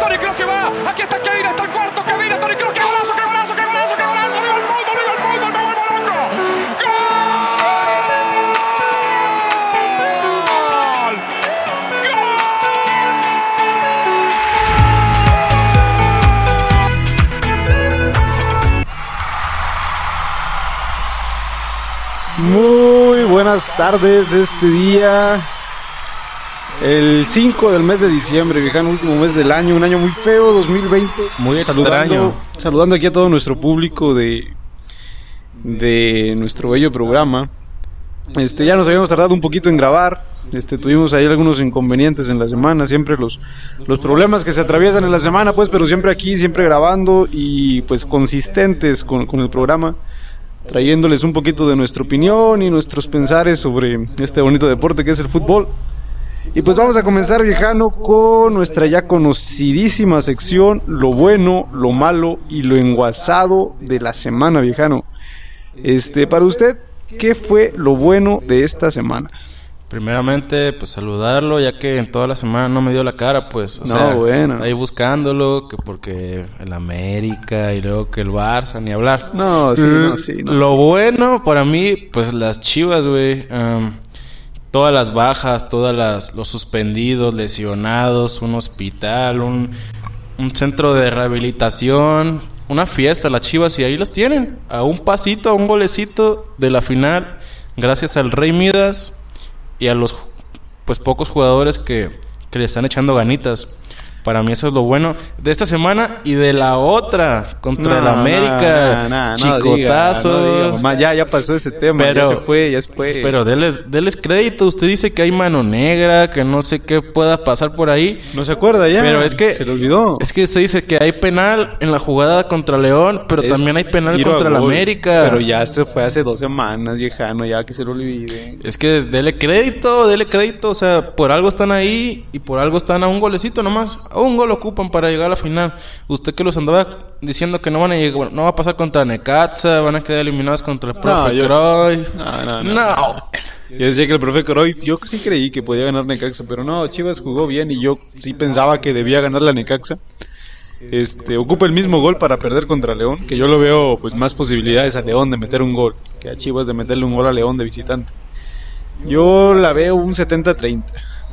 Tony Kroos que va. Aquí está Kevin, está el cuarto. Kevin, Tony Kroos, qué golazo, qué golazo, qué golazo, qué golazo. Viva el fútbol, viva el fútbol, me vuelvo loco. ¡Gol! Muy buenas tardes este día. El 5 del mes de diciembre, viejano, último mes del año, un año muy feo, 2020. Muy Saludando- extraño. Saludando aquí a todo nuestro público de, de nuestro bello programa. Este, ya nos habíamos tardado un poquito en grabar. Este, tuvimos ahí algunos inconvenientes en la semana, siempre los, los problemas que se atraviesan en la semana, pues, pero siempre aquí, siempre grabando y pues consistentes con, con el programa, trayéndoles un poquito de nuestra opinión y nuestros pensares sobre este bonito deporte que es el fútbol. Y pues vamos a comenzar, viejano, con nuestra ya conocidísima sección, lo bueno, lo malo y lo enguasado de la semana, viejano. Este, para usted, ¿qué fue lo bueno de esta semana? Primeramente, pues saludarlo, ya que en toda la semana no me dio la cara, pues. O No, sea, bueno. Ahí buscándolo, que porque el América y luego que el Barça, ni hablar. No, sí, no, sí, no, Lo sí. bueno para mí, pues las chivas, güey. am, todas las bajas, todas las los suspendidos, lesionados, un hospital, un, un centro de rehabilitación, una fiesta, las chivas, y ahí los tienen. A un pasito, a un golecito de la final, gracias al Rey Midas y a los pues pocos jugadores que, que le están echando ganitas. Para mí eso es lo bueno de esta semana y de la otra contra el No, América. no, no, diga, Chicotazos. diga, ya, ya pasó ese tema, Pero- ya se fue, ya se fue. Pero deles, deles crédito. Usted dice que hay mano negra, que no sé qué pueda pasar por ahí. no se acuerda ya. Pero es que se le olvidó. Es que se dice que hay penal en la jugada contra León, pero Es también hay penal contra el. América. Pero ya se fue hace dos semanas, viejano, ya que se lo olvide. Es que dele crédito, dele crédito, o sea, por algo están ahí y por algo están a un golecito nomás. A un gol ocupan para llegar a la final. Usted que los andaba diciendo que no van a llegar, no va a pasar contra Necaxa, van a quedar eliminados contra el profe yo- Cruyff. No, no, no. No. Yo decía que el profe Cruyff, yo sí creí que podía ganar Necaxa, pero no, Chivas jugó bien y yo sí pensaba que debía ganar la Necaxa. Este, ocupa el mismo gol para perder contra León, que yo lo veo pues más posibilidades a León de meter un gol que a Chivas de meterle un gol a León de visitante. Yo la veo un 70-30,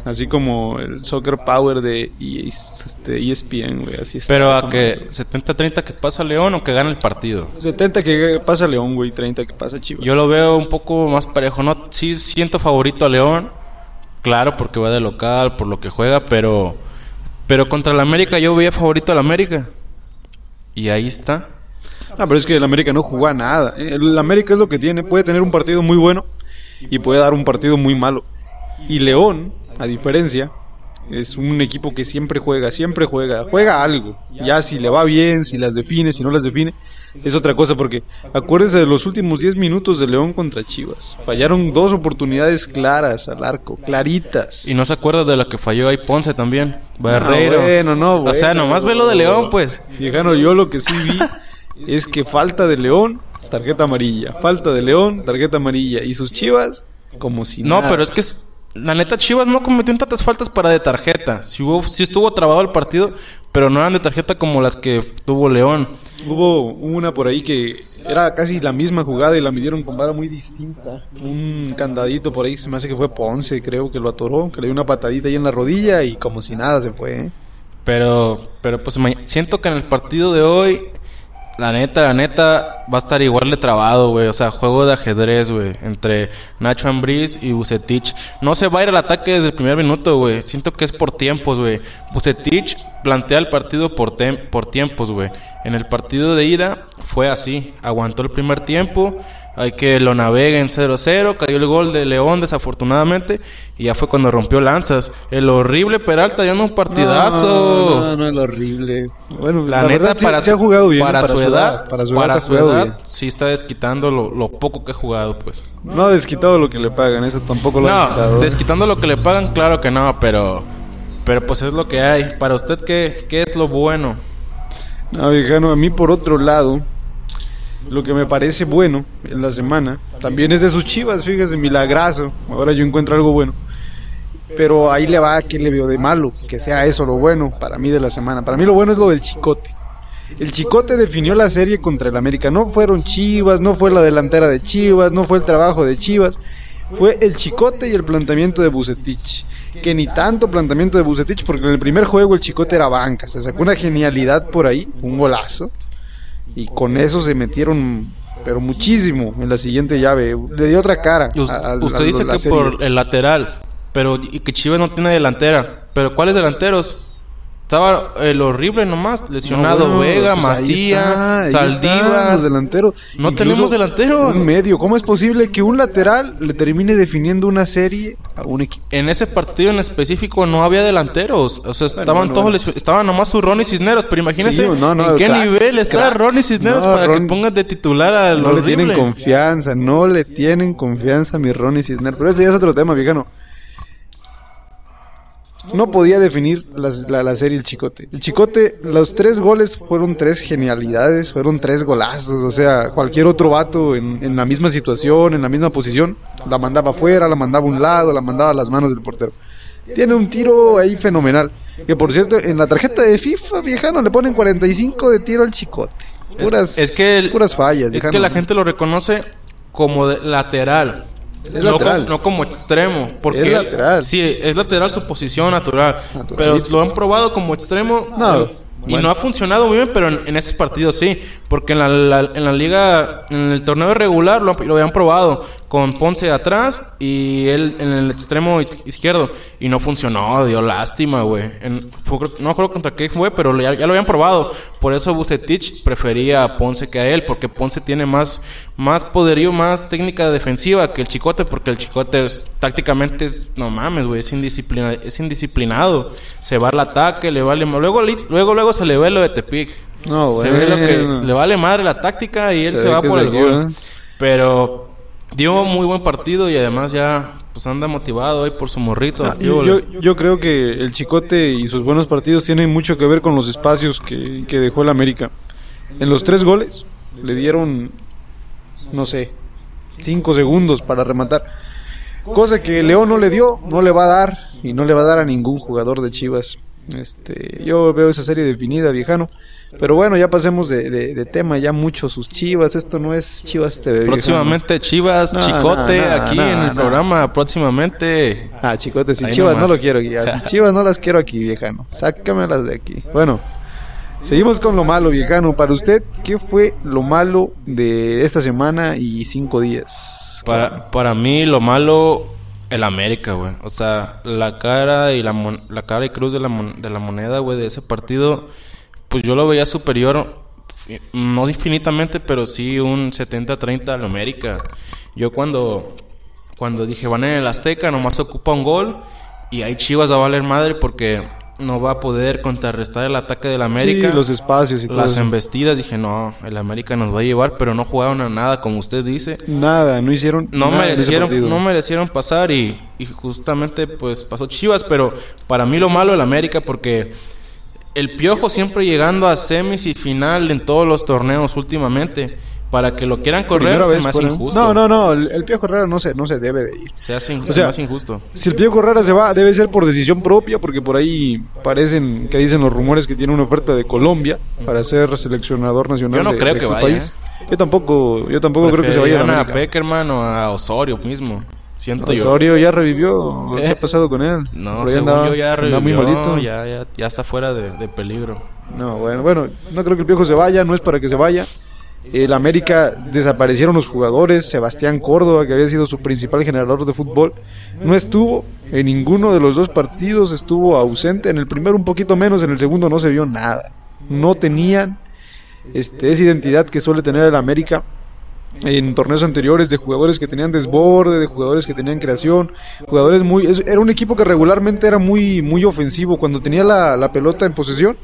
así como el Soccer Power de EA este, ESPN, güey, así está. Pero a que madre. 70-30 que pasa León o que gana el partido. 70 que pasa León, güey, 30 que pasa Chivas. Yo lo veo un poco más parejo. No, sí siento favorito a León. Claro, porque va de local, por lo que juega, pero pero contra el América yo veía favorito al América. Y ahí está. Ah, pero es que el América no jugó a nada. El América es lo que tiene. Puede tener un partido muy bueno y puede dar un partido muy malo. Y León, a diferencia, es un equipo que siempre juega, siempre juega. Juega algo. Ya si le va bien, si las define, si no las define, es otra cosa. Porque acuérdense de los últimos 10 minutos de León contra Chivas. Fallaron dos oportunidades claras al arco, claritas. Y no se acuerda de lo que falló ahí Ponce también. Ah, bueno, no, o sea, bueno. nomás ve lo de León, pues. Viejano, yo lo que sí vi es que falta de León, tarjeta amarilla. Falta de León, tarjeta amarilla. Y sus chivas, como si No, nada. pero es que es- la neta Chivas no cometió tantas faltas para de tarjeta. Si hubo, sí estuvo trabado el partido, pero no eran de tarjeta como las que tuvo León. Hubo una por ahí que era casi la misma jugada y la midieron con vara muy distinta. Un candadito por ahí, se me hace que fue Ponce, creo que lo atoró, que le dio una patadita ahí en la rodilla y como si nada se fue. ¿eh? Pero, pero pues siento que en el partido de hoy, la neta, la neta, va a estar igual de trabado, güey. O sea, juego de ajedrez, güey. Entre Nacho Ambriz y Bucetich. No se va a ir al ataque desde el primer minuto, güey. Siento que es por tiempos, güey. Bucetich plantea el partido por, por tiempos, güey. En el partido de ida fue así. Aguantó el primer tiempo. Hay que lo navegue en 0-0. Cayó el gol de León, desafortunadamente. Y ya fue cuando rompió lanzas. El horrible Peralta dando un partidazo. No, no, no, el horrible. Bueno, La, la, neta, verdad, para, sí ha jugado bien. para, su edad, para su para edad, ha su edad, bien. sí está desquitando lo, lo poco que ha jugado, pues. No ha desquitado lo que le pagan, eso tampoco lo ha No, desquitado. desquitando lo que le pagan, claro que no, pero, pero pues es lo que hay. Para usted, ¿qué, qué es lo bueno? No, viejano, a mí por otro lado, lo que me parece bueno en la semana, también es de sus chivas, fíjese, milagrazo. Ahora yo encuentro algo bueno. pero ahí le va que le veo de malo, que sea eso lo bueno para mí de la semana. Para mí lo bueno es lo del Chicote. El Chicote definió la serie contra el América. No fueron Chivas, no fue la delantera de Chivas, no fue el trabajo de Chivas. Fue el Chicote y el planteamiento de Bucetich. Que ni tanto planteamiento de Bucetich, porque en el primer juego el Chicote era banca. Se sacó una genialidad por ahí, un golazo. Y con eso se metieron, pero muchísimo en la siguiente llave. Le dio otra cara. A- a- usted a dice que serie. por el lateral, pero y que Chivas no tiene delantera. Pero ¿cuáles delanteros? Estaba el horrible nomás, lesionado No, bueno, Vega, pues ahí Macía, está, ahí están Saldívar. los delanteros. No Incluso tenemos delanteros. Un medio. ¿Cómo es posible que un lateral le termine definiendo una serie a un equipo? En ese partido en específico no había delanteros, o sea, estaban bueno, todos bueno. lesio- estaban nomás su Ronnie Cisneros, pero imagínense Sí, no, no, en qué crack, nivel está crack. Ronnie Cisneros No, para Ron- que pongas de titular al No le horrible. tienen confianza, no le tienen confianza a mi Ronnie Cisneros. Pero ese ya es otro tema, viejano. No podía definir la, la serie el Chicote. El Chicote, los tres goles fueron tres genialidades, fueron tres golazos. O sea, cualquier otro vato en, en la misma situación, en la misma posición, la mandaba afuera, la mandaba a un lado, la mandaba a las manos del portero. Tiene un tiro ahí fenomenal. Que por cierto, en la tarjeta de FIFA, viejano, le ponen 45 de tiro al Chicote. Es- Puras, es que el- puras fallas. Es viejano. que la gente lo reconoce como de- lateral. Es no, como extremo. Porque Es lateral. Sí, es lateral su posición natural. Pero lo han probado como extremo. No, eh, Y bueno. no ha funcionado muy bien, pero en, en esos partidos sí. Porque en la, la- en la liga, en el torneo regular lo, lo habían probado con Ponce atrás y él en el extremo iz- izquierdo. Y no funcionó, dio lástima, güey. No acuerdo contra qué fue, pero ya, ya lo habían probado. Por eso Bucetich prefería a Ponce que a él, porque Ponce tiene más, más poderío, más técnica defensiva que el Chicote, porque el Chicote es, tácticamente es, no mames, güey, es, indisciplina, es indisciplinado. Se va al ataque, le vale... Luego, luego, luego se le ve lo de Tepic. No, Se ve lo que le vale madre la táctica y él Se va por el gol. Pero dio muy buen partido y además ya pues anda motivado ahí por su morrito. Ah, yo- yo creo que el Chicote y sus buenos partidos tienen mucho que ver con los espacios que, que dejó el América. En los tres goles le dieron, no sé, cinco segundos para rematar. Cosa que León no le dio, no le va a dar y no le va a dar a ningún jugador de Chivas. Este, yo veo esa serie definida, viejano. Pero bueno, ya pasemos de, de- de tema, ya mucho sus Chivas. Esto no es Chivas TV. Próximamente Chivas, No, Chicote, no, no, aquí en el programa. Próximamente. Ah, chicote, Ahí chivas no lo quiero aquí. Sus chivas no las quiero aquí, viejano. Sácamelas de aquí. Bueno, seguimos con lo malo, viejano. Para usted, ¿qué fue lo malo de esta semana y cinco días? Para, para mí lo malo, el América, güey. O sea, la cara y la, mon- la cara y cruz de la, mon- de la moneda, güey, de ese partido, pues yo lo veía superior, no infinitamente, pero sí un 70-30 al América. Yo cuando, cuando dije, van en el Azteca, nomás ocupa un gol y ahí Chivas va a valer madre porque no va a poder contrarrestar el ataque del América. Sí, los espacios y todo Las eso. embestidas, dije, no, el América nos va a llevar, pero no jugaron a nada, como usted dice Nada, no hicieron no nada merecieron no merecieron pasar y, y justamente pues pasó Chivas pero para mí lo malo el América porque el Piojo siempre llegando a semis y final en todos los torneos últimamente para que lo quieran correr hace fuera. injusto No, no, no, el, el Piojo Herrera no se, no se debe de ir. se hace O se sea, hace injusto Si el Piojo Herrera se va, debe ser por decisión propia, porque por ahí parecen que dicen los rumores que tiene una oferta de Colombia para ser seleccionador nacional. Yo no de- creo de que vaya, país. Yo tampoco, yo tampoco creo que se vaya a, a América. Peckerman o a Osorio mismo siento yo Osorio ya revivió. ¿Qué Eh. ha pasado con él? no según andaba- yo ya andaba muy revivió, malito. ya, ya, ya está fuera de, de peligro No, bueno, bueno, no creo que el Piojo se vaya, no es para que se vaya. El América desaparecieron los jugadores, Sebastián Córdoba, que había sido su principal generador de fútbol, no estuvo en ninguno de los dos partidos, estuvo ausente, en el primero un poquito menos, en el segundo no se vio nada. No tenían este, esa identidad que suele tener el América en torneos anteriores de jugadores que tenían desborde, de jugadores que tenían creación, jugadores muy era un equipo que regularmente era muy muy ofensivo cuando tenía la, la pelota en posesión,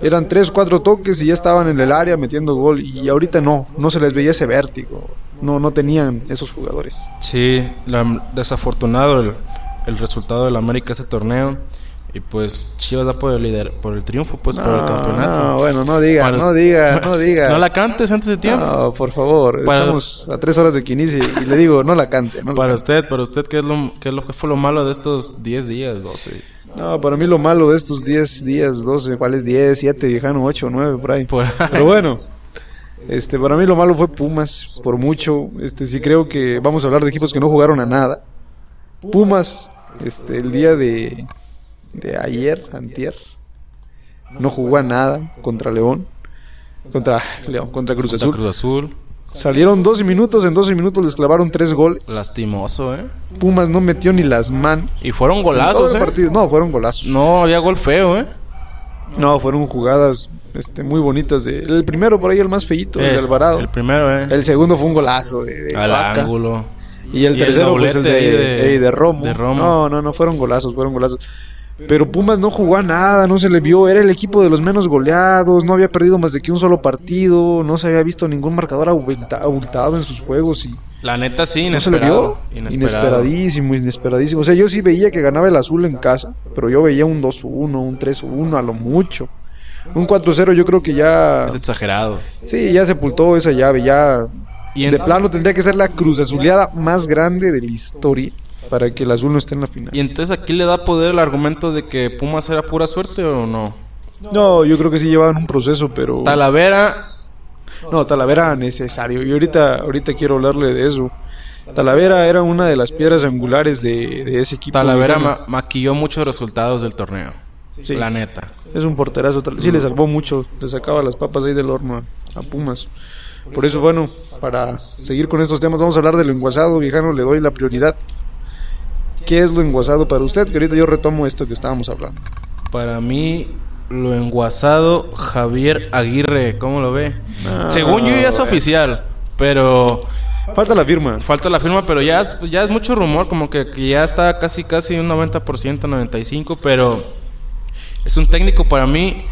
eran tres cuatro toques y ya estaban en el área metiendo gol y ahorita no, no se les veía ese vértigo, no no tenían esos jugadores. Sí, la- desafortunado el, el resultado del América ese torneo. Y pues Chivas da por el líder, por el triunfo, pues por el No, campeonato. no, bueno, no diga, Para- no diga, no diga. No la cantes antes de tiempo. No, por favor, Para- estamos a tres horas de que inicie y le digo, no la cante. No, la Para cante. usted, para usted, ¿qué es lo, qué es lo que fue lo malo de estos 10 días, 12? No, para mí lo malo de estos 10 días, 12, ¿cuál es 10, 7, viejano, 8, 9, por ahí. Por ahí. Pero bueno, este, para mí lo malo fue Pumas, por mucho. Este, sí creo que vamos a hablar de equipos que no jugaron a nada. Pumas, este, el día de, de ayer, antier, no jugó a nada contra León, contra León, contra Cruz Contra Azul. Cruz Azul. Salieron 12 minutos, en 12 minutos les clavaron 3 goles. Lastimoso, ¿eh? Pumas no metió ni las manos. Y fueron golazos, el ¿eh? partido. No, fueron golazos. No había gol feo, ¿eh? No, fueron jugadas este, muy bonitas. De, el primero por ahí, el más feíto, el Eh, de Alvarado. El primero, ¿eh? El segundo fue un golazo de, de Al Vaca. ángulo. Y el Y el tercero, pues el de, de- de Romo. de Romo. No, no, no, fueron golazos, fueron golazos. Pero Pumas no jugó a nada, no se le vio. Era el equipo de los menos goleados, no había perdido más de que un solo partido, no se había visto ningún marcador abulta- abultado en sus juegos y La neta sí, no se le vio. Inesperado. Inesperadísimo, inesperadísimo. O sea, yo sí veía que ganaba el azul en casa, pero yo veía un 2-1, un 3-1 a lo mucho. Un 4-0 yo creo que ya... Es exagerado. Sí, ya sepultó esa llave, ya Y en- de plano tendría que ser la cruz azuleada más grande de la historia para que el azul no esté en la final. Y entonces aquí le da poder el argumento de que Pumas era pura suerte o no. No, yo creo que sí llevaban un proceso, pero Talavera, no, Talavera necesario. Y ahorita ahorita quiero hablarle de eso. Talavera era una de las piedras angulares de, de ese equipo. Talavera ma- maquilló muchos resultados del torneo. Sí. La neta. Es un porterazo, sí le salvó mucho, le sacaba las papas ahí del horno a, a Pumas. Por eso, bueno, para seguir con estos temas, vamos a hablar de lo enguasado, viejano, le doy la prioridad. ¿Qué es lo enguasado para usted? Que ahorita yo retomo esto que estábamos hablando. Para mí, lo enguasado Javier Aguirre, ¿cómo lo ve? Según yo ya es oficial, pero Falta la firma. falta la firma, pero ya ya es mucho rumor, como que, que ya está casi casi un 90%, 95%, pero es un técnico para mí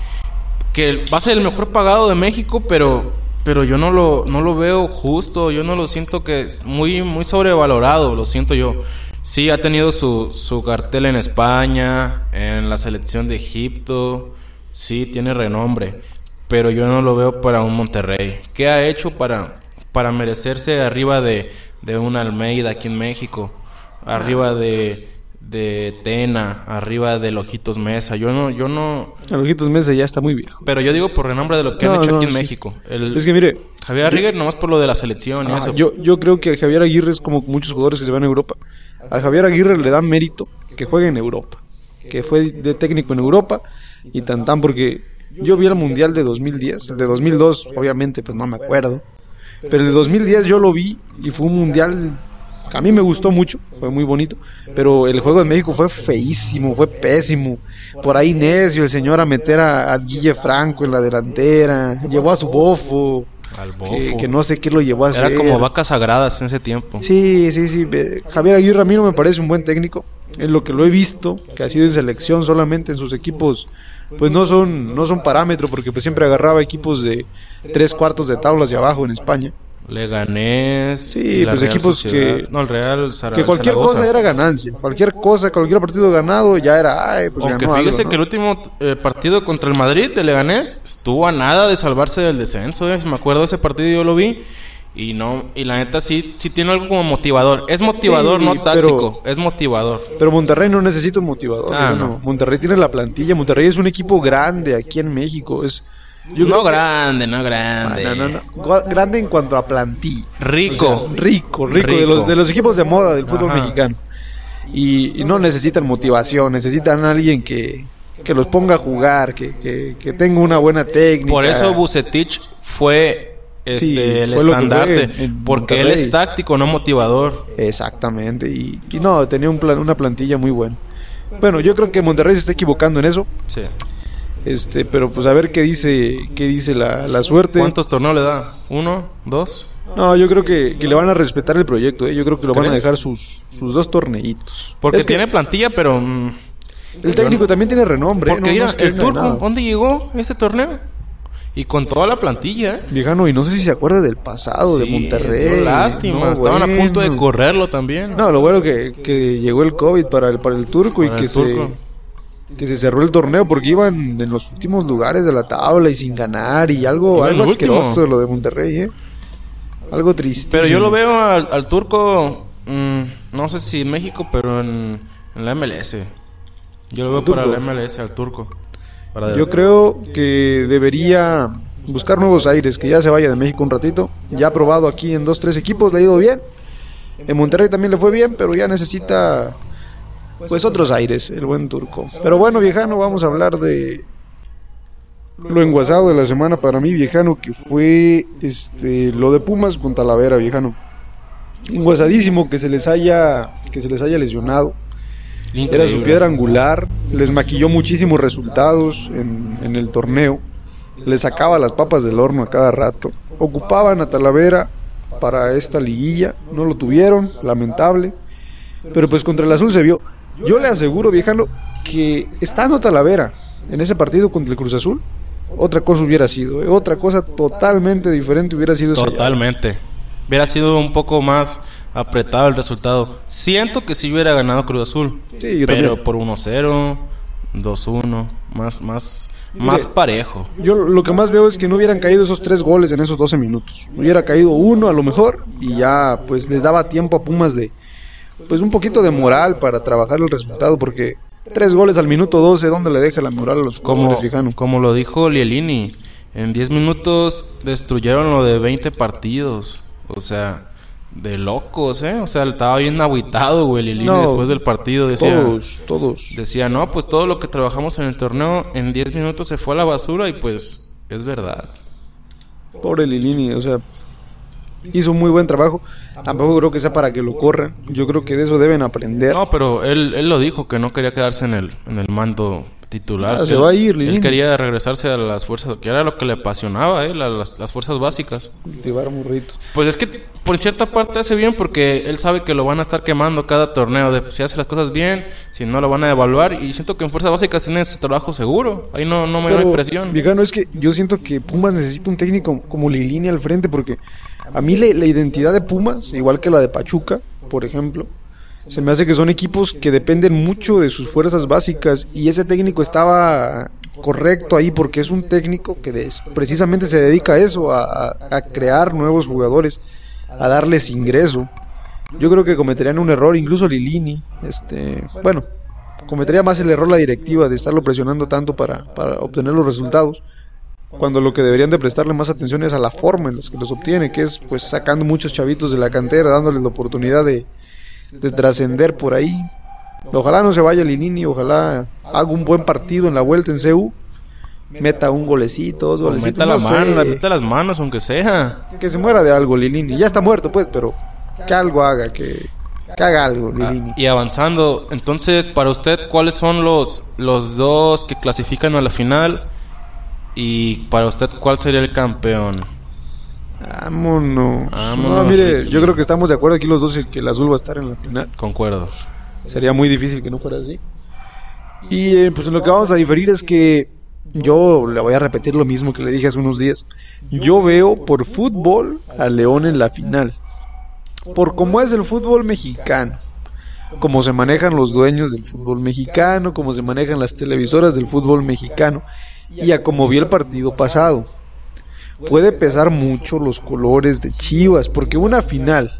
que va a ser el mejor pagado de México, pero pero yo no lo no lo veo justo, yo no lo siento que es muy muy sobrevalorado, lo siento yo. Sí ha tenido su su cartel en España, en la selección de Egipto, sí tiene renombre, pero yo no lo veo para un Monterrey. ¿Qué ha hecho para para merecerse arriba de de un Almeida aquí en México, arriba de de Tena, arriba de Lojitos Mesa? Yo no yo no Ojitos Mesa ya está muy viejo. pero yo digo por renombre de lo que No, han hecho no, aquí en sí. México. El, Es que mire, Javier Arrigué nomás por lo de la selección y eso. yo, yo creo que Javier Aguirre es como muchos jugadores que se van a Europa. A Javier Aguirre le da mérito que juegue en Europa. Que fue de técnico en Europa y tan tan porque yo vi el Mundial de 2010, el de 2002 obviamente pues no me acuerdo. Pero el de 2010 yo lo vi y fue un mundial a mí me gustó mucho, fue muy bonito, pero el juego de México fue feísimo, fue pésimo. Por ahí necio el señor a meter a, a Guille Franco en la delantera, llevó a su bofo, Al que, bofo. que no sé qué lo llevó a hacer. Era como vacas sagradas en ese tiempo. Sí, sí, sí. Javier Aguirre a mí no me parece un buen técnico. En lo que lo he visto, que ha sido en selección solamente en sus equipos, pues no son, no son parámetro, porque pues siempre agarraba equipos de tres cuartos de tablas y abajo en España. Leganés. Sí, pues Real equipos Sociedad. que- No, el Real Zara- Que cualquier Zaragoza. cosa era ganancia, cualquier cosa, cualquier partido ganado ya era, ay, pues Aunque ganó fíjese algo, ¿no? que el último eh, partido contra el Madrid de Leganés estuvo a nada de salvarse del descenso. eh. Me acuerdo de ese partido yo lo vi. Y no, y la neta sí, sí tiene algo como motivador. Es motivador, Sí, no pero- táctico. Es motivador. Pero Monterrey no necesita un motivador. Ah, no. Monterrey tiene la plantilla. Monterrey es un equipo grande aquí en México. Es, yo no que- grande, no grande. No, no. Grande en cuanto a plantilla. Rico. O sea, rico, rico, Rico. De, los, de los equipos de moda del fútbol Ajá. mexicano. Y, y no necesitan motivación, necesitan a alguien que, que los ponga a jugar, que, que, que tenga una buena técnica. Por eso Bucetich fue este, Sí, el estandarte. porque él es táctico, no motivador. Exactamente, y, y no, tenía un plan, una plantilla muy buena. Bueno, yo creo que Monterrey se está equivocando en eso, Sí. Este, pero pues a ver qué dice, qué dice la, la suerte. ¿Cuántos torneos le da? ¿Uno? ¿Dos? No, yo creo que, que le van a respetar el proyecto, ¿eh? yo creo que lo van a dejar sus, sus dos torneitos. Porque Es que tiene plantilla, pero... mm, el técnico también tiene renombre. ¿eh? Porque no- no mira, es que el turco, nada. ¿dónde llegó ese torneo? Y con toda la plantilla, ¿eh? Viejano, y no sé si se acuerda del pasado de Monterrey. lástima, No, estaban a punto de correrlo también. No, lo bueno que, que llegó el COVID para el, para el turco y que turco. se que se cerró el torneo porque iban en los últimos lugares de la tabla y sin ganar y algo, Iban algo último. asqueroso lo de Monterrey, ¿eh? Algo triste. Pero yo lo veo al, al turco, mm, no sé si en México, pero en, en la MLS. Yo lo veo ¿Al para turco? la MLS, al turco. Para- Yo creo que debería buscar nuevos aires, que ya se vaya de México un ratito. Ya ha probado aquí en dos, tres equipos, le ha ido bien. En Monterrey también le fue bien, pero ya necesita pues otros aires, el buen turco. Pero bueno, viejano, vamos a hablar de lo enguasado de la semana para mí, viejano, que fue este lo de Pumas con Talavera, viejano. Enguasadísimo que se les haya que se les haya lesionado. Era su piedra angular, les maquilló muchísimos resultados en, en el torneo, les sacaba las papas del horno a cada rato. Ocupaban a Talavera para esta liguilla, no lo tuvieron, lamentable. Pero pues contra el azul se vio. Yo le aseguro, viejano, que estando Talavera en ese partido contra el Cruz Azul, otra cosa hubiera sido, ¿eh? otra cosa totalmente diferente hubiera sido esa. Totalmente. Hubiera sido un poco más apretado el resultado. Siento que sí hubiera ganado Cruz Azul. Sí, yo pero también. por 1-0, 2-1, más, más, Mire, más parejo. Yo lo que más veo es que no hubieran caído esos tres goles en esos 12 minutos. Hubiera caído uno a lo mejor y ya pues les daba tiempo a Pumas de pues un poquito de moral para trabajar el resultado porque tres goles al minuto 12, ¿dónde le deja la moral a los Como, como lo dijo Lielini, en 10 minutos destruyeron lo de 20 partidos. O sea, de locos, ¿eh? O sea, estaba bien aguitado, güey, Lielini No, después del partido. Decía, Todos, todos. decía, no, pues todo lo que trabajamos en el torneo en 10 minutos se fue a la basura y pues es verdad. Pobre Lilini, o sea, hizo un muy buen trabajo. Tampoco creo que sea para que lo corran. Yo creo que de eso deben aprender. No, pero él, él lo dijo, que no quería quedarse en el, en el mando titular. Ah, se Él- va a ir, Él Lilini. quería regresarse a las fuerzas, que era lo que le apasionaba a él, a las, las fuerzas básicas. Cultivar morritos. Pues es que por cierta parte hace bien porque él sabe que lo van a estar quemando cada torneo. De, si hace las cosas bien, si no lo van a evaluar. Y siento que en fuerzas básicas tiene su trabajo seguro. Ahí no, no me da impresión. Viejano, es que yo siento que Pumas necesita un técnico como Lilini al frente porque a mí le- la identidad de Pumas, igual que la de Pachuca, por ejemplo, se me hace que son equipos que dependen mucho de sus fuerzas básicas y ese técnico estaba correcto ahí porque es un técnico que precisamente se dedica a eso, a, crear nuevos jugadores, a darles ingreso. Yo creo que cometerían un error, incluso Lilini, este, bueno, cometería más el error la directiva de estarlo presionando tanto para, para obtener los resultados, cuando lo que deberían de prestarle más atención es a la forma en la que los obtiene, que es pues sacando muchos chavitos de la cantera, dándoles la oportunidad de, de trascender por ahí. Ojalá no se vaya Linini, ojalá haga un buen partido en la vuelta en CU, meta un golecito, dos O golecitos, meta la no sé, mano, meta las manos, aunque sea. que se muera de algo Linini, ya está muerto pues, pero que algo haga, que, que haga algo Ah, Lilini. y avanzando, entonces, para usted, ¿cuáles son los, los dos que clasifican a la final? Y para usted, ¿cuál sería el campeón? Vámonos. Vámonos, No, mire, Ricky. yo creo que estamos de acuerdo aquí los dos en que el azul va a estar en la final. Concuerdo. Sería muy difícil que no fuera así. Y eh, pues lo que vamos a diferir es que yo le voy a repetir lo mismo que le dije hace unos días. Yo veo por fútbol a León en la final. Por cómo es el fútbol mexicano. Cómo se manejan los dueños del fútbol mexicano, cómo se manejan las televisoras del fútbol mexicano. Y a cómo vi el partido pasado. Puede pesar mucho los colores de Chivas, porque una final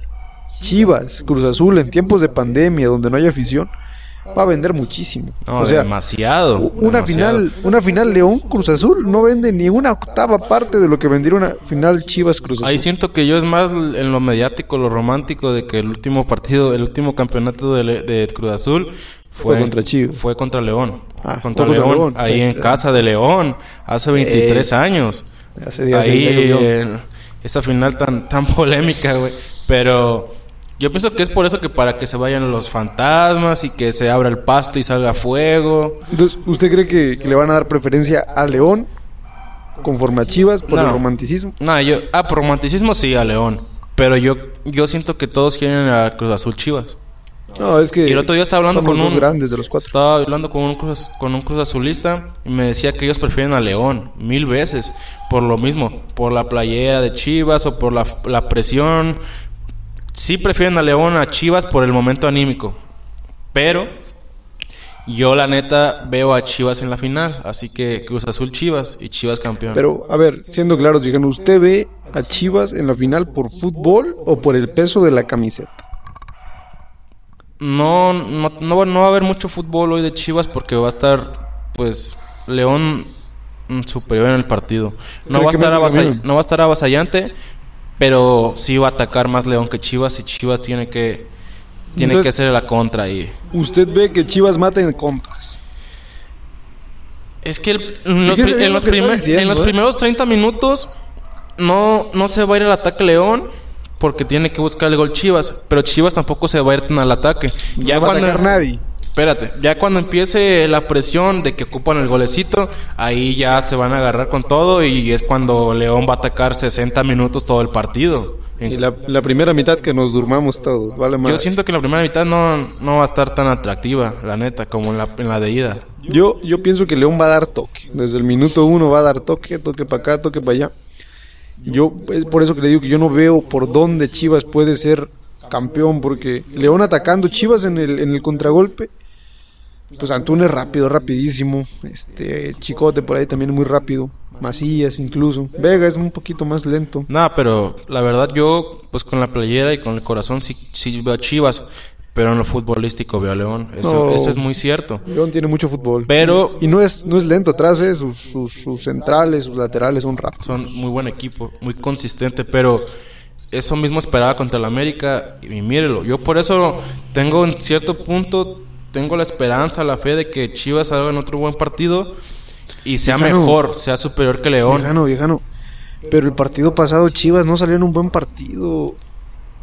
Chivas, Cruz Azul en tiempos de pandemia donde no hay afición va a vender muchísimo. No, o sea, demasiado. una demasiado. final, una final León Cruz Azul no vende ni una octava parte de lo que vendiera una final Chivas Cruz Azul. Ahí siento que yo es más en lo mediático, lo romántico de que el último partido, el último campeonato de, Cruz Azul Fue contra Chivas. Fue contra León. Ah, contra, fue contra León, León. ahí Sí, en claro. casa de León, hace 23 Eh, años. Hace días ahí esa final tan tan polémica, güey. Pero yo pienso que es por eso que para que se vayan los fantasmas y que se abra el pasto y salga fuego. Entonces, ¿usted cree que, que le van a dar preferencia a León conforme a Chivas por No. el romanticismo? No, yo ah, por romanticismo sí a León, pero yo yo siento que todos quieren a Cruz Azul Chivas. No, es que Y el otro día estaba hablando con un grandes de los cuatro. Estaba hablando con un cruz, con un cruz azulista y me decía que ellos prefieren a León mil veces por lo mismo, por la playera de Chivas o por la, la presión. Sí prefieren a León a Chivas por el momento anímico, pero Yo la neta veo a Chivas en la final, así que Cruz Azul Chivas y Chivas campeón. Pero, a ver, siendo claros, digan, ¿usted ve a Chivas en la final por fútbol o por el peso de la camiseta? No, no, no, no va a haber mucho fútbol hoy de Chivas porque va a estar, pues, León mm, superior en el partido. No ¿Cree va, a estar mete avasall- León? no va a estar avasallante, pero sí va a atacar más León que Chivas y Chivas tiene que tiene Entonces- que hacer la contra ahí. ¿Usted ve que Chivas mata en contras? Es que el- los, en los primer- diciendo, en los ¿eh? primeros 30 minutos no, no se va a ir al ataque León porque tiene que buscar el gol Chivas, pero Chivas tampoco se va a ir tan al ataque. Ya no va a atacar nadie. Espérate, ya cuando empiece la presión de que ocupan el golecito, ahí ya se van a agarrar con todo y es cuando León va a atacar 60 minutos todo el partido. Y la, la primera mitad que nos durmamos todos, vale más. Yo siento que la primera mitad no, no va a estar tan atractiva, la neta, como en la, en la de ida. Yo, yo pienso que León va a dar toque. Desde el minuto uno va a dar toque, toque para acá, toque para allá. Yo, es por eso que le digo que yo no veo por dónde Chivas puede ser campeón, porque León atacando Chivas en el, en el contragolpe, pues Antuna es rápido, rapidísimo. Este Chicote por ahí también muy rápido. Macías incluso. Vega es un poquito más lento. Nada, pero la verdad yo, pues con la playera y con el corazón sí, sí veo a Chivas, pero en lo futbolístico veo a León. Eso, No. eso es muy cierto. León tiene mucho fútbol. Pero- y no es no es lento atrás, eh, sus, sus, sus centrales, sus laterales son rápidos. Son muy buen equipo, muy consistente, pero eso mismo esperaba contra el América y mírelo. Yo por eso tengo en cierto punto, tengo la esperanza, la fe de que Chivas haga en otro buen partido y sea Viejano. mejor, sea superior que León. Viejano, viejano. Pero el partido pasado Chivas no salió en un buen partido.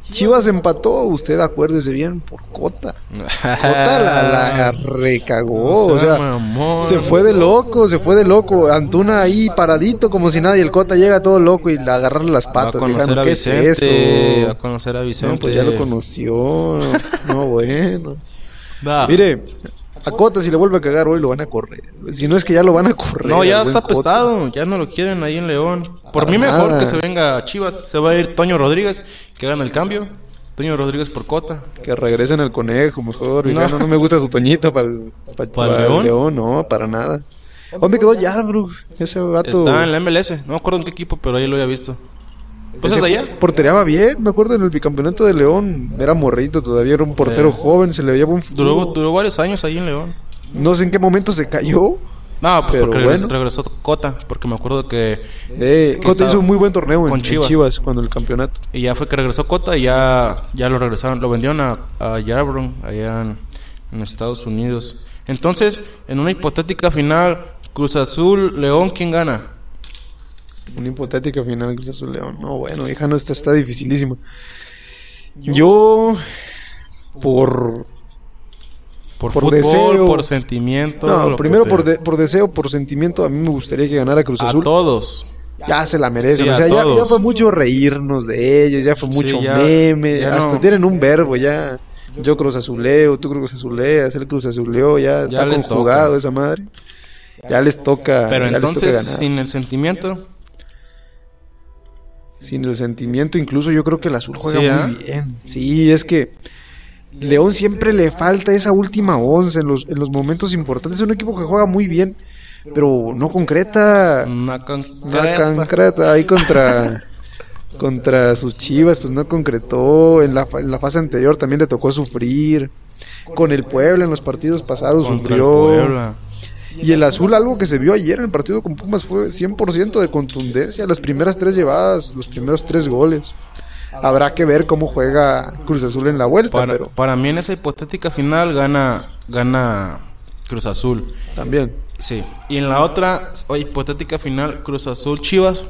Chivas empató, usted acuérdese bien, por Cota. Cota la, la recagó, o sea mamón. se fue de loco, se fue de loco. Antuna ahí paradito como si nada y el Cota llega todo loco y le agarrarle las Va a patas. conocer a ¿qué es Vicente, eso? va a conocer a Vicente. No, pues ya lo conoció. No, bueno. Mire, a Cota si le vuelve a cagar hoy lo van a correr. Si no es que ya lo van a correr. No, ya está apestado, ya no lo quieren ahí en León. Por Para mí mejor nada. que se venga a Chivas, se va a ir Toño Rodríguez, que hagan el cambio. Toño Rodríguez por Cota. Que regresen al conejo, mejor. No. No, no me gusta su toñito para el, pa- ¿Para pa' el el León? no, para nada. ¿Dónde quedó Yarbrough? Ese vato. Está en la MLS, no me acuerdo en qué equipo, pero ahí lo había visto. Pues de allá. Portereaba bien, me acuerdo en el bicampeonato de León. Era morrito todavía, era un portero Eh. joven, se le veía buen futuro. Duró, duró varios años ahí en León. No sé en qué momento se cayó. No, pues Pero porque regresó, bueno. regresó Cota, porque me acuerdo que... Eh, Que Cota hizo un muy buen torneo en con en Chivas. Chivas. cuando el campeonato. Y ya fue que regresó Cota y ya, ya lo regresaron, lo vendieron a, a Yarbrough, allá en, en Estados Unidos. Entonces, en una hipotética final, Cruz Azul, León, ¿quién gana? Una hipotética final Cruz Azul León. No, bueno, hija, no, esta está dificilísima. Yo, por Por, Por fútbol, deseo. por sentimiento. No, primero por, de- por deseo, por sentimiento, a mí me gustaría que ganara Cruz A Azul. todos. Ya se la merecen, Sí, o a sea, ya, ya fue mucho reírnos de ellos, ya fue Sí, mucho ya- meme, ya hasta no. tienen un verbo ya. Yo Cruz Azuleo, tú Cruz Azuleas, él Cruz Azuleo, ya, Ya está conjugado toca. esa madre. Ya les toca, Pero ya les toca entonces, ganar. sin el sentimiento, Sin el sentimiento, incluso yo creo que el azul juega Sí, muy ¿ah? bien. Sí, es que León siempre le falta esa última once en los, en los momentos importantes. Es un equipo que juega muy bien, pero no concreta. No concreta. concreta ahí contra contra sus chivas, pues no concretó. En la, en la fase anterior también le tocó sufrir. Con el Puebla en los partidos pasados contra el sufrió. Y el azul, algo que se vio ayer en el partido con Pumas fue 100% de contundencia. Las primeras tres llevadas, los primeros tres goles. Habrá que ver cómo juega Cruz Azul en la vuelta, Para, pero para mí en esa hipotética final gana gana Cruz Azul. también. Sí. Y en la otra hipotética final Cruz Azul Chivas,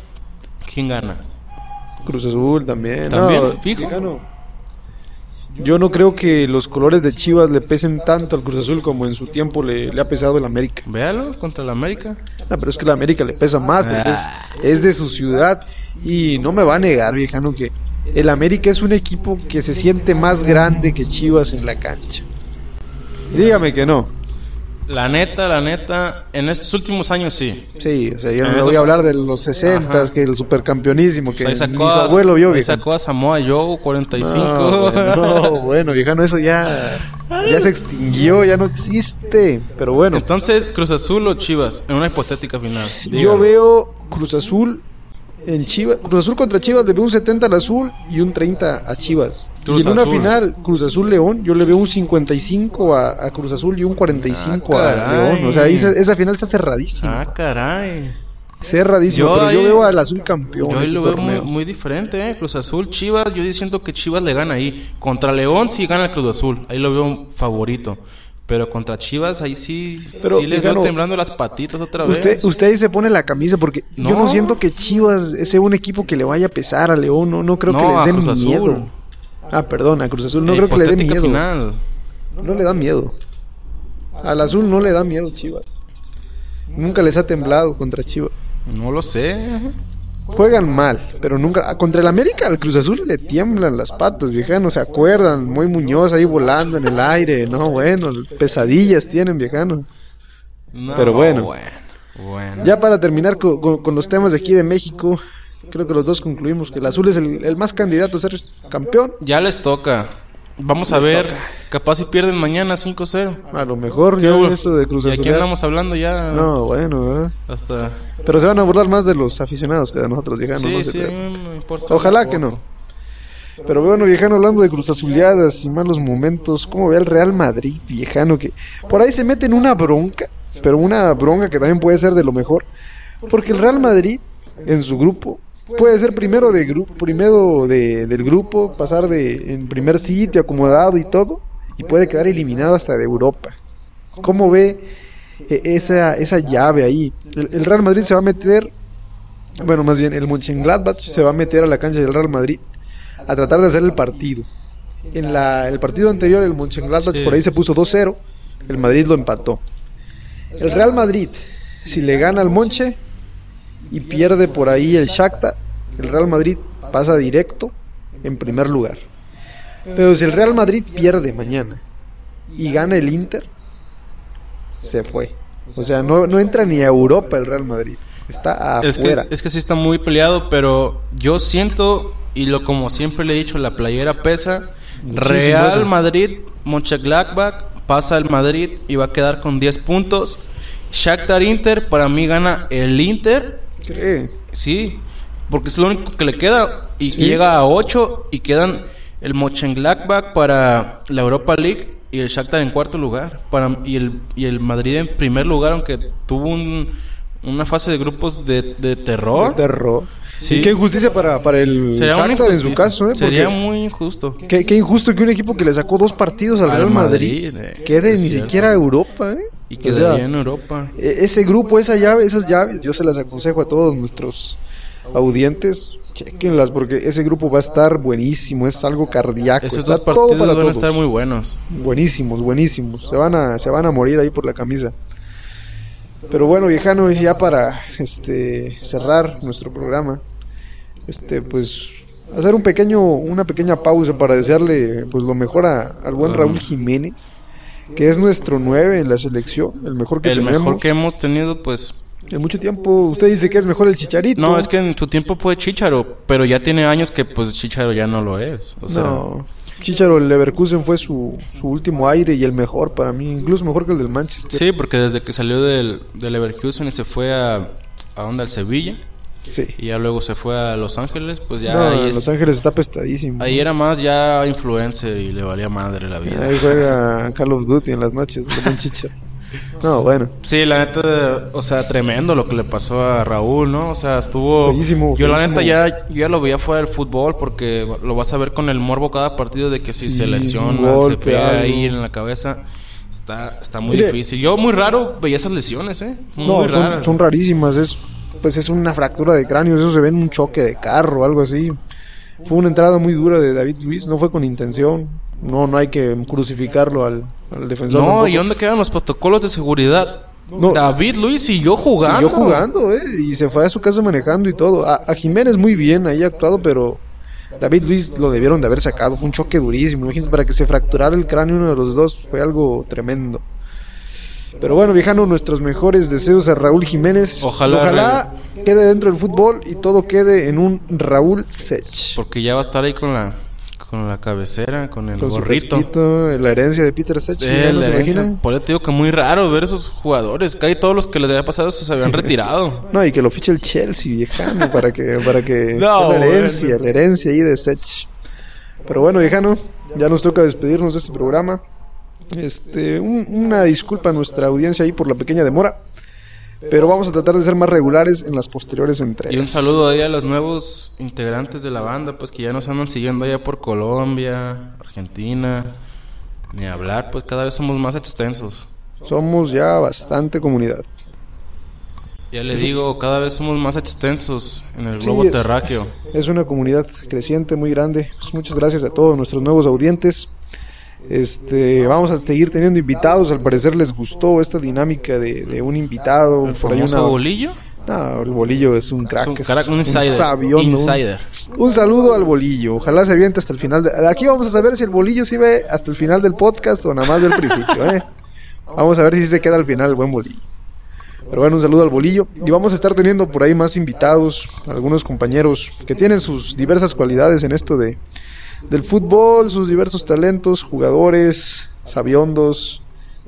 ¿quién gana? Cruz Azul también. ¿También? No, ¿Fijo? Yo no creo que los colores de Chivas le pesen tanto al Cruz Azul como en su tiempo le, le ha pesado el América. Véalo contra el América. No, pero es que la América le pesa más porque es, es de su ciudad. Y no me va a negar, viejano, que el América es un equipo que se siente más grande que Chivas en la cancha. Dígame que no. La neta, la neta, en estos últimos años sí. Sí, o sea, yo no le voy a hablar de los 60, Ajá. que el supercampeonismo, que Ahí ni sacó, su a, abuelo vio, ahí sacó a Samoa Joe, 45. No, bueno, no, bueno, viejano, eso ya, ya se extinguió, ya no existe. Pero bueno, Entonces, Cruz Azul o Chivas, en una hipotética final. yo veo Cruz Azul en Chivas. Cruz Azul contra Chivas le veo un 70 al Azul y un 30 a Chivas. Cruz y en una Azul. final, Cruz Azul León, yo le veo un 55 a, a Cruz Azul y un 45 Ah, a. León. O sea, esa final está cerradísima. Ah, caray. cerradísima, yo pero yo veo al Azul campeón. Yo ahí este lo veo muy, muy diferente, ¿eh? Cruz Azul, Chivas, yo sí siento que Chivas le gana ahí. Contra León sí gana el Cruz Azul, ahí lo veo favorito. Pero contra Chivas ahí sí, Pero, sí les veo temblando las patitas otra vez. Usted, usted ahí se pone la camisa porque yo No. siento que Chivas sea un equipo que le vaya a pesar a León, no, no creo que No, les den Cruz miedo. Azul. Ah, perdón, a Cruz Azul no La creo que le dé hipotética miedo. final. No le da miedo. Al Azul no le da miedo Chivas. Nunca les ha temblado contra Chivas. No lo sé. Juegan mal, pero nunca. ah, Contra el América, al Cruz Azul le tiemblan las patas, viejano. ¿Se acuerdan? Muy Muñoz ahí volando en el aire. No, bueno, pesadillas tienen, viejano. No, Pero bueno. bueno. bueno. Ya para terminar co- co- con, los temas de aquí de México, creo que los dos concluimos que el Azul es el, el más candidato a ser campeón. Ya les toca. Vamos a Les ver. toca. Capaz si pierden mañana 5-0. A lo mejor ¿Qué ya hubo? eso de Cruz Y aquí andamos hablando ya. No, bueno, ¿verdad? Hasta. Pero se van a burlar más de los aficionados que de nosotros, viejano. sí, no sí, no importa. Ojalá que no. Pero bueno, viejano, hablando de Cruz Azuleadas y malos momentos, ¿cómo ve al Real Madrid, viejano? Que por ahí se mete en una bronca, pero una bronca que también puede ser de lo mejor. Porque el Real Madrid, en su grupo, puede ser primero, de grupo, primero de, del grupo, pasar de en primer sitio, acomodado y todo, y puede quedar eliminado hasta de Europa. ¿Cómo ve eh, esa, esa llave ahí? El, Real Madrid se va a meter bueno, más bien el Mönchengladbach se va a meter a la cancha del Real Madrid a tratar de hacer el partido. En la, el partido anterior el Mönchengladbach por ahí se puso 2-0, el Madrid lo empató. El Real Madrid, si le gana al Monche y pierde por ahí el Shakhtar, el Real Madrid pasa directo en primer lugar. Pero si el Real Madrid pierde mañana y gana el Inter, se fue. O sea, no, no entra ni a Europa el Real Madrid. Está Es que, afuera. es que sí está muy peleado, pero yo siento, y lo como siempre le he dicho, la playera pesa. Muchísimo Real eso. Madrid, Mönchengladbach pasa al Madrid y va a quedar con 10 puntos. Shakhtar Inter, para mí gana el Inter, ¿Cree? sí, porque es lo único que le queda y Sí. llega a 8 y quedan el Mönchengladbach para la Europa League y el Shakhtar en cuarto lugar para y el y el Madrid en primer lugar aunque tuvo un- una fase de grupos de, de terror. De terror. Sí. Y qué injusticia para, para el Shakhtar en su caso, ¿eh? Sería muy injusto. qué, qué injusto que un equipo que le sacó dos partidos al, Al Real Madrid, Madrid, eh, quede ni cierto. siquiera a Europa, ¿eh? Y O quedaría sea, en Europa. e- ese grupo, esa llave, esas llaves, yo se las aconsejo a todos nuestros audientes, chequenlas porque ese grupo va a estar buenísimo, es algo cardíaco, Esos está dos todo para van a todos. estar muy buenos. Buenísimos, buenísimos. Se van a, se van a morir ahí por la camisa. Pero bueno, viejano, ya para este cerrar nuestro programa, este pues hacer un pequeño, una pequeña pausa para desearle pues lo mejor a- al buen Ah. Raúl Jiménez, que es nuestro 9 en la selección, el mejor que el tenemos. mejor que hemos tenido pues En mucho tiempo, usted dice que es mejor el Chicharito. no, es que en su tiempo fue Chicharo, pero ya tiene años que pues Chicharo ya no lo es. O sea, no. Chicharo, el Leverkusen fue su, su último aire y el mejor para mí, incluso mejor que el del Manchester. Sí, porque desde que salió del, del Leverkusen y se fue a, a donde al Sevilla Sí. y ya luego se fue a Los Ángeles, pues ya No, ahí, en es- Los Ángeles está pestadísimo. ahí era más ya influencer y le valía madre la vida. Ahí juega Call of Duty en las noches, el buen Chicharo. No, bueno. Sí, la neta, o sea, tremendo lo que le pasó a Raúl, ¿no? O sea, estuvo... Feísimo, yo la feísimo. neta ya, yo ya lo veía fuera del fútbol porque lo vas a ver con el morbo cada partido de que si Sí, se lesiona, golpe, se pega algo. ahí en la cabeza. Está, está muy Mire. difícil. Yo muy raro veía esas lesiones, ¿eh? Muy No, raras. son, son rarísimas. Es, pues es una fractura de cráneo. Eso se ve en un choque de carro o algo así. Fue una entrada muy dura de David Luis. No fue con intención. No, no hay que crucificarlo al, al defensor. No, tampoco. ¿y dónde quedan los protocolos de seguridad? No. David Luis siguió jugando. Siguió jugando, ¿eh? Y se fue a su casa manejando y todo. A, a Jiménez muy bien, ahí actuado, pero David Luis lo debieron de haber sacado. Fue un choque durísimo. Imagínense, para que se fracturara el cráneo uno de los dos fue algo tremendo. Pero bueno, viejano, nuestros mejores deseos a Raúl Jiménez. Ojalá, Ojalá quede dentro del fútbol y todo quede en un Raúl Sech. Porque ya va a estar ahí con la con la cabecera, con el Con su gorrito. la herencia de Peter Sech. Eh, ¿ya no se? Por eso te digo que muy raro ver esos jugadores. Casi todos los que les había pasado se habían retirado. No, y que lo fiche el Chelsea, viejano, para que, para que No, sea la herencia, bueno. la herencia ahí de Sech. Pero bueno, viejano, ya nos toca despedirnos de este programa. Este, un- una disculpa a nuestra audiencia ahí por la pequeña demora. Pero vamos a tratar de ser más regulares en las posteriores entregas. Y un saludo ahí a los nuevos integrantes de la banda, pues que ya nos andan siguiendo allá por Colombia, Argentina. Ni hablar, pues cada vez somos más extensos. Somos ya bastante comunidad. Ya le digo, cada vez somos más extensos en el Sí, globo es- terráqueo. Es una comunidad creciente, muy grande. Pues muchas gracias a todos nuestros nuevos audientes. Este, vamos a seguir teniendo invitados. Al parecer les gustó esta dinámica de, de un invitado. El por ahí una- bolillo. No, el bolillo es un crack. Es un crack, un insider. sabión, ¿no? insider. Un saludo al bolillo. Ojalá se aviente hasta el final. De... Aquí vamos a saber si el bolillo se ve hasta el final del podcast o nada más del principio. ¿eh? Vamos a ver si se queda al final el buen bolillo. Pero bueno, un saludo al bolillo. Y vamos a estar teniendo por ahí más invitados, algunos compañeros que tienen sus diversas cualidades en esto de del fútbol, sus diversos talentos, jugadores, sabiondos,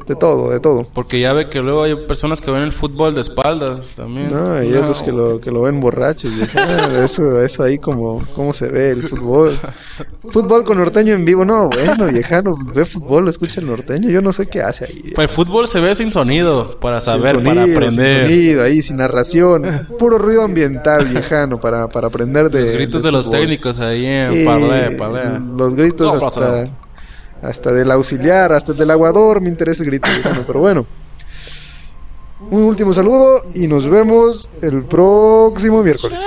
de todo, de todo. Porque ya ve que luego hay personas que ven el fútbol de espaldas también. No, y No. otros que lo, que lo ven borrachos. y, ah, eso, eso ahí como, cómo se ve el fútbol. Fútbol con norteño en vivo, no, bueno, viejano, ve fútbol, escucha el norteño, yo no sé qué hace ahí. Pues el fútbol se ve sin sonido, para Sin saber, sonido, para sin aprender. sonido, ahí, sin narración, puro ruido ambiental, viejano, para, para aprender de Los gritos del de los técnicos ahí en Sí, parlé, parlé. Los gritos No, hasta. Hasta del auxiliar, hasta del aguador, me interesa el grito, pero bueno. Un último saludo y nos vemos el próximo miércoles.